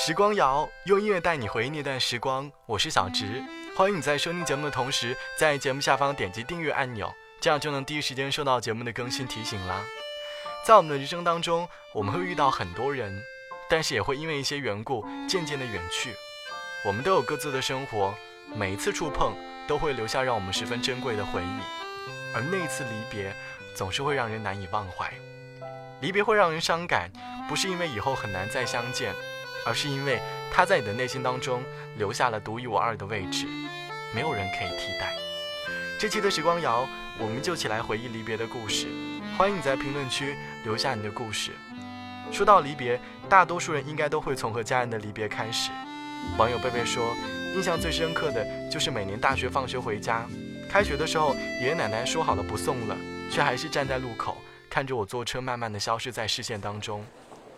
时光谣用音乐带你回忆那段时光，我是小植，欢迎你在收听节目的同时，在节目下方点击订阅按钮，这样就能第一时间收到节目的更新提醒啦。在我们的人生当中，我们会遇到很多人，但是也会因为一些缘故渐渐的远去。我们都有各自的生活，每一次触碰都会留下让我们十分珍贵的回忆，而那一次离别，总是会让人难以忘怀。离别会让人伤感，不是因为以后很难再相见。而是因为他在你的内心当中留下了独一无二的位置，没有人可以替代。这期的时光谣，我们就起来回忆离别的故事。欢迎你在评论区留下你的故事。说到离别，大多数人应该都会从和家人的离别开始。网友贝贝说，印象最深刻的就是每年大学放学回家，开学的时候，爷爷奶奶说好了不送了，却还是站在路口看着我坐车慢慢的消失在视线当中。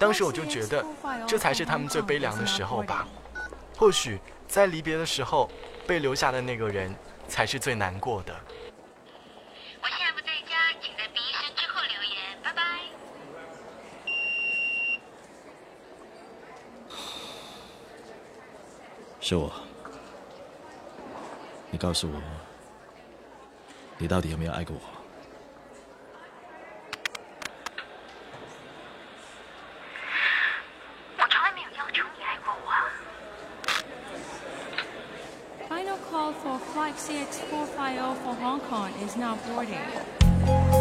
当时我就觉得，这才是他们最悲凉的时候吧。或许在离别的时候，被留下的那个人才是最难过的。我现在不在家，请在毕声之后留言，拜拜。是我，你告诉我，你到底有没有爱过我？CX450 for Hong Kong is now boarding.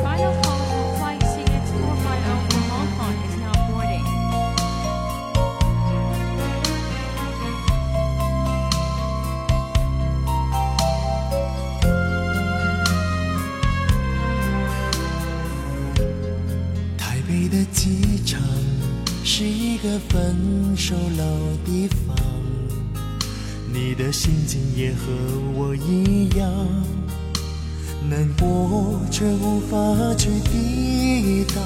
的心情也和我一样，难过却无法去抵挡。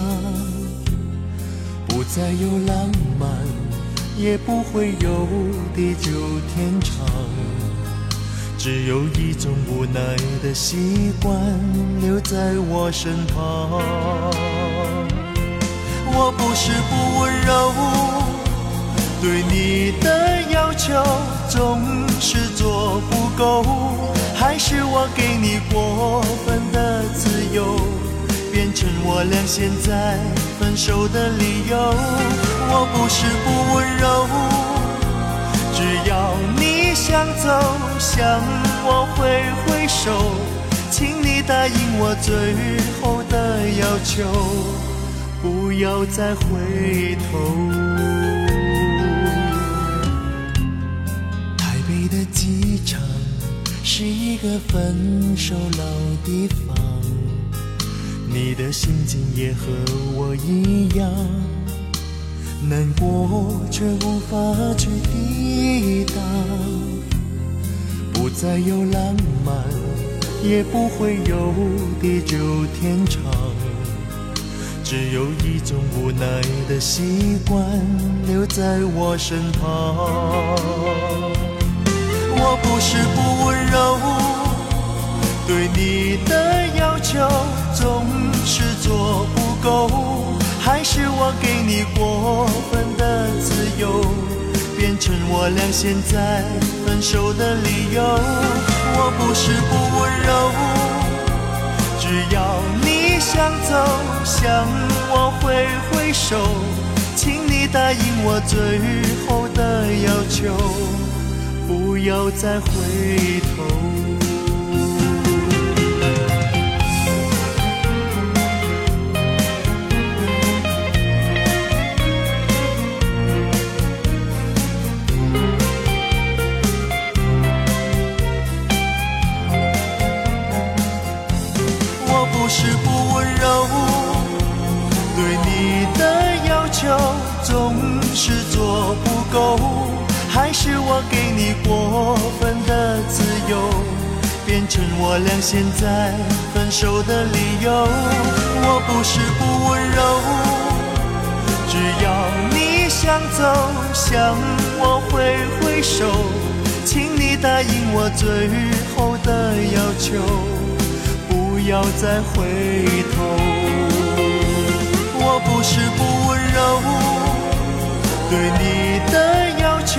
不再有浪漫，也不会有地久天长，只有一种无奈的习惯留在我身旁。我不是不温柔。对你的要求总够，还是我给你过分的自由，变成我俩现在分手的理由？我不是不温柔，只要你想走，向我挥挥手，请你答应我最后的要求，不要再回头。机场是一个分手老地方，你的心情也和我一样，难过却无法去抵挡。不再有浪漫，也不会有地久天长，只有一种无奈的习惯留在我身旁。我不是不温柔，对你的要求总是做不够，还是我给你过分的自由，变成我俩现在分手的理由。我不是不温柔，只要你想走，向我挥挥手，请你答应我最后的要求。不要再回头。现在分手的理由。我不是不温柔，只要你想走，向我挥挥手，请你答应我最后的要求，不要再回头。我不是不温柔，对你的要求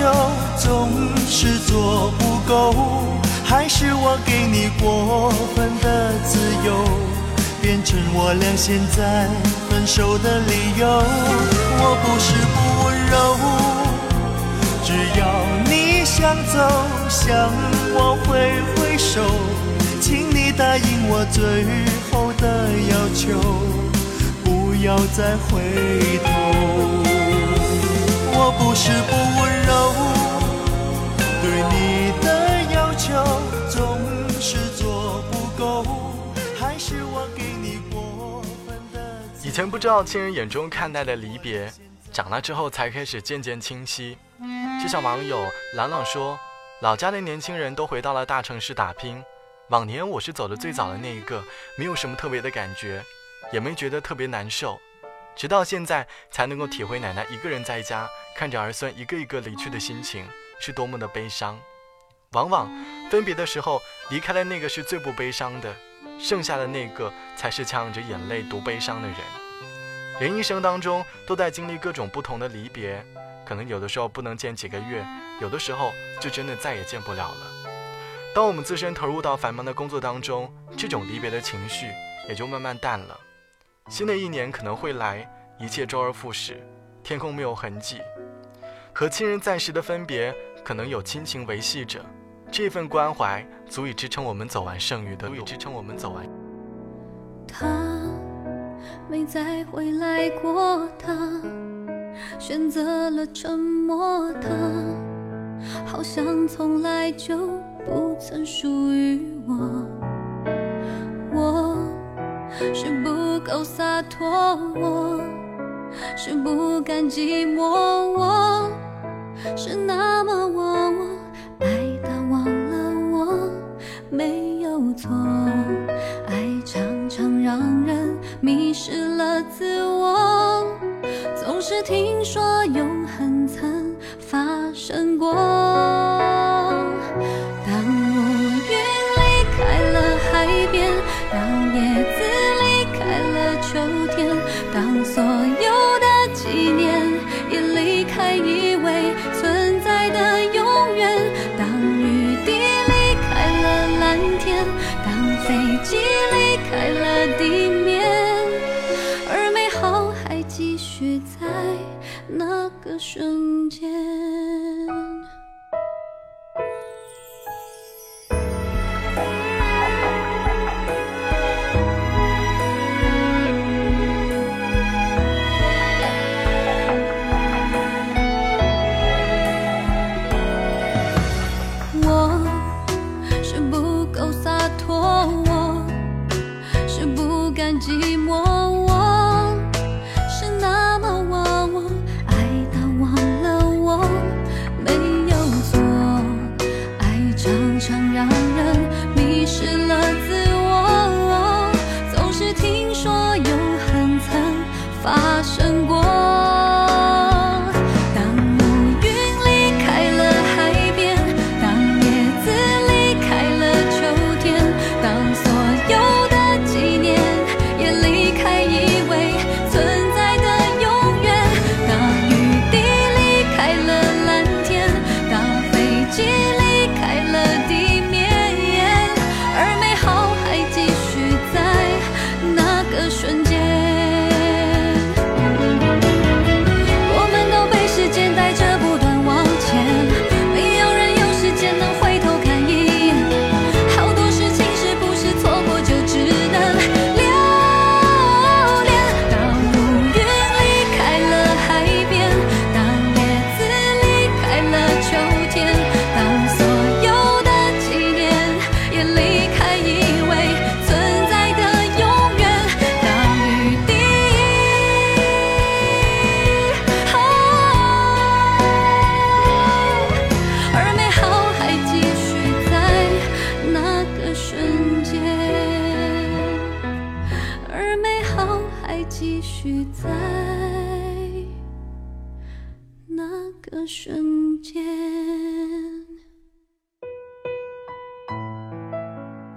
总。是做不够，还是我给你过分的自由，变成我俩现在分手的理由？我不是不温柔，只要你想走，向我挥挥手，请你答应我最后的要求，不要再回头。我不是不温柔，对你是我给你我们的以前不知道亲人眼中看待的离别，长大之后才开始渐渐清晰。就像网友朗朗说：“老家的年轻人都回到了大城市打拼，往年我是走的最早的那一个，没有什么特别的感觉，也没觉得特别难受。直到现在才能够体会奶奶一个人在家看着儿孙一个一个离去的心情是多么的悲伤。往往分别的时候，离开的那个是最不悲伤的，剩下的那个才是强忍着眼泪独悲伤的人。人一生当中都在经历各种不同的离别，可能有的时候不能见几个月，有的时候就真的再也见不了了。当我们自身投入到繁忙的工作当中，这种离别的情绪也就慢慢淡了。新的一年可能会来，一切周而复始，天空没有痕迹。和亲人暂时的分别，可能有亲情维系着，这份关怀足以支撑我们走完剩余的路，足以支撑我们走完。他没再回来过，他选择了沉默，他好像从来就不曾属于我。我是不够洒脱，我是不甘寂寞，我是那么我，错，爱常常让人迷失了自我，总是听说永恒曾发生过。个瞬间。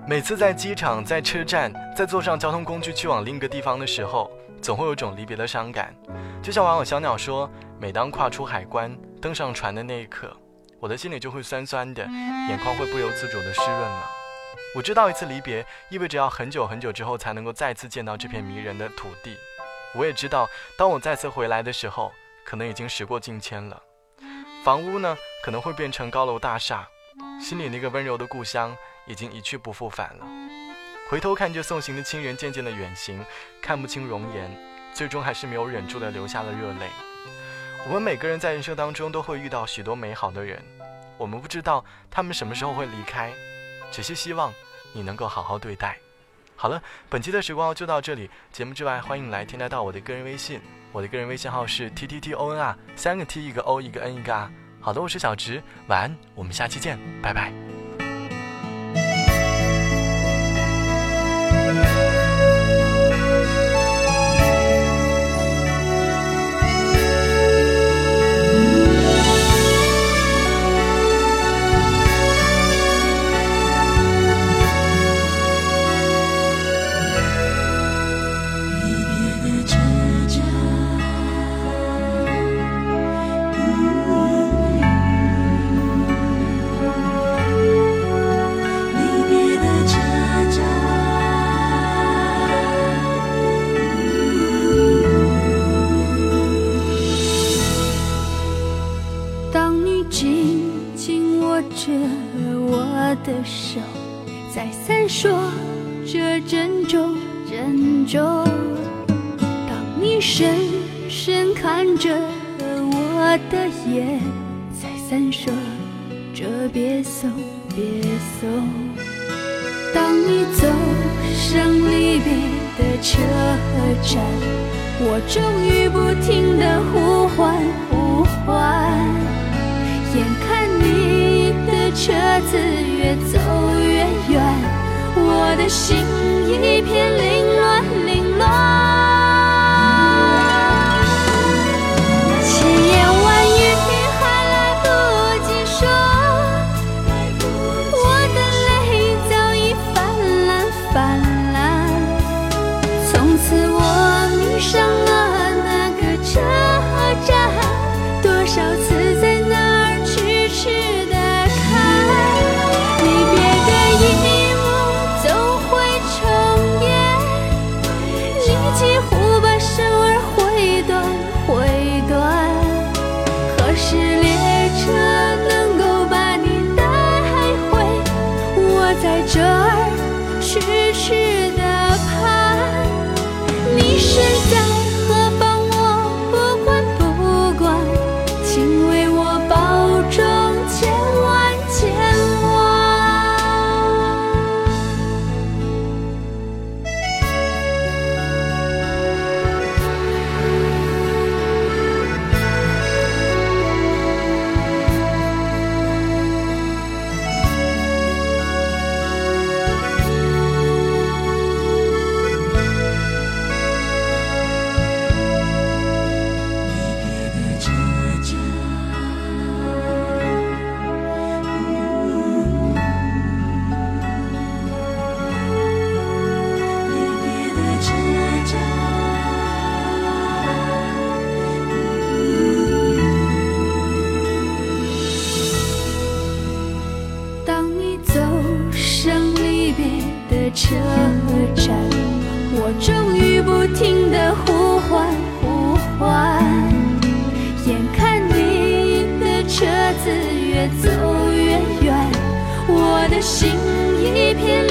每次在机场、在车站、在坐上交通工具去往另一个地方的时候，总会有种离别的伤感。就像网友小鸟说：“每当跨出海关、登上船的那一刻，我的心里就会酸酸的，眼眶会不由自主的湿润了。我知道一次离别意味着要很久很久之后才能够再次见到这片迷人的土地。我也知道，当我再次回来的时候，可能已经时过境迁了。房屋呢，可能会变成高楼大厦，心里那个温柔的故乡已经一去不复返了。回头看着送行的亲人渐渐的远行，看不清容颜，最终还是没有忍住的流下了热泪。我们每个人在人生当中都会遇到许多美好的人，我们不知道他们什么时候会离开，只是希望你能够好好对待。好了，本期的时光就到这里。节目之外，欢迎来添加到我的个人微信，我的个人微信号是 t t t o n r，，三个 t 一个 o 一个 n 一个 r。好的，我是小直，晚安，我们下期见，拜拜。的车站，我终于不停的呼唤呼唤，眼看你的车子。越走越远，我的心一片凌乱心一片。